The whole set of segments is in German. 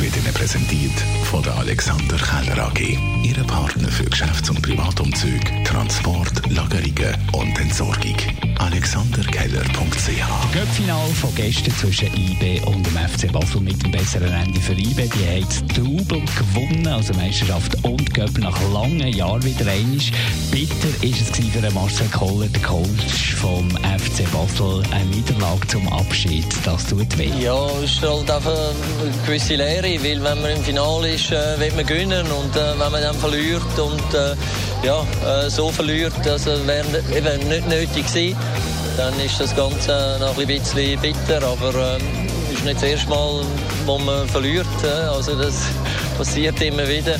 wird Ihnen präsentiert von der Alexander Keller AG. Ihre Partner für Geschäfts- und Privatumzug, Transport, Lagerungen und Entsorgung. AlexanderKeller.ch Göppfinal von gestern zwischen IB und dem FC Basel mit dem besseren Ende für IB. Die haben das Double gewonnen, also Meisterschaft und Göpp nach langen Jahren wieder einig. Bitter ist es für Marcel Koller, der Coach vom FC Basel, eine Niederlage zum Abschied. Das tut weh. Ja, es ist halt einfach eine gewisse Lehre, weil wenn man im Finale ist, äh, will man gewinnen und äh, wenn man dann verliert und äh, ja, äh, so verliert, das wäre eben nicht nötig gewesen, dann ist das Ganze noch ein bisschen bitter, aber äh, ist nicht das erste Mal, wo man verliert, äh, also das passiert immer wieder.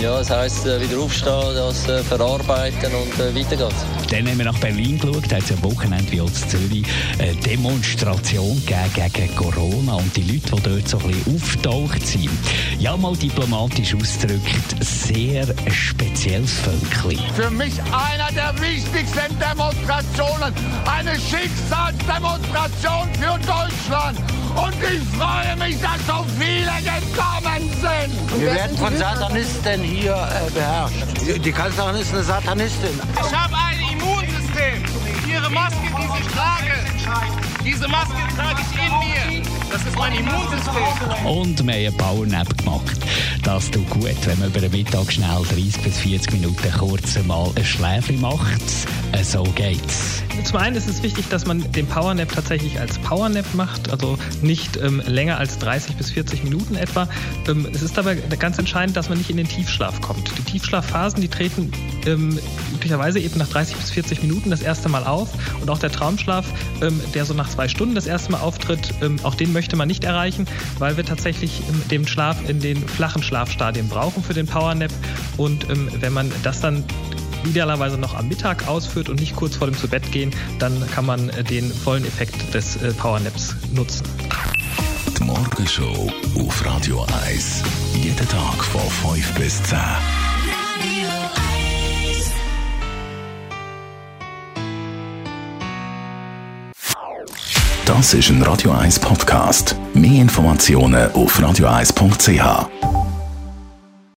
Ja, das heisst, äh, wieder aufstehen, das äh, verarbeiten und äh, weiter geht's. Dann haben wir nach Berlin geschaut, da hat es am Wochenende wie auch in Zürich eine Demonstration gegeben gegen Corona und die Leute, die dort so ein bisschen auftaucht sind. Ja, mal diplomatisch ausgedrückt, sehr spezielles Völkchen. Für mich einer der wichtigsten Demonstrationen, eine Schicksalsdemonstration für Deutschland. Und ich freue mich, dass so viele gekommen sind. Wir werden von Satanisten hier äh, beherrscht. Die Kanzlerin ist eine Satanistin. Ich habe ein Immunsystem. Ihre Maske, die Sie tragen, diese Maske trage ich in mir. Das ist mein Immunsystem. Und wir haben einen Powernap gemacht. Das tut gut, wenn man über den Mittag schnell 30 bis 40 Minuten kurz mal ein Schläfchen macht. So geht's. Zum einen ist es wichtig, dass man den Powernap tatsächlich als Powernap macht, also nicht ähm, länger als 30 bis 40 Minuten etwa. Ähm, es ist dabei ganz entscheidend, dass man nicht in den Tiefschlaf kommt. Die Tiefschlafphasen, die treten ähm, üblicherweise eben nach 30 bis 40 Minuten das erste Mal auf und auch der Traumschlaf, ähm, der so nach zwei Stunden das erste Mal auftritt, ähm, auch den möchte man nicht erreichen, weil wir tatsächlich ähm, den Schlaf in den flachen Schlafstadien brauchen für den Powernap und wenn man das dann idealerweise noch am Mittag ausführt und nicht kurz vor dem Zubettgehen, dann kann man äh, den vollen Effekt des äh, Powernaps nutzen. Die Morgenshow auf Radio 1. Jeden Tag von 5 bis 10. Das ist ein Radio 1 Podcast. Mehr Informationen auf radio1.ch.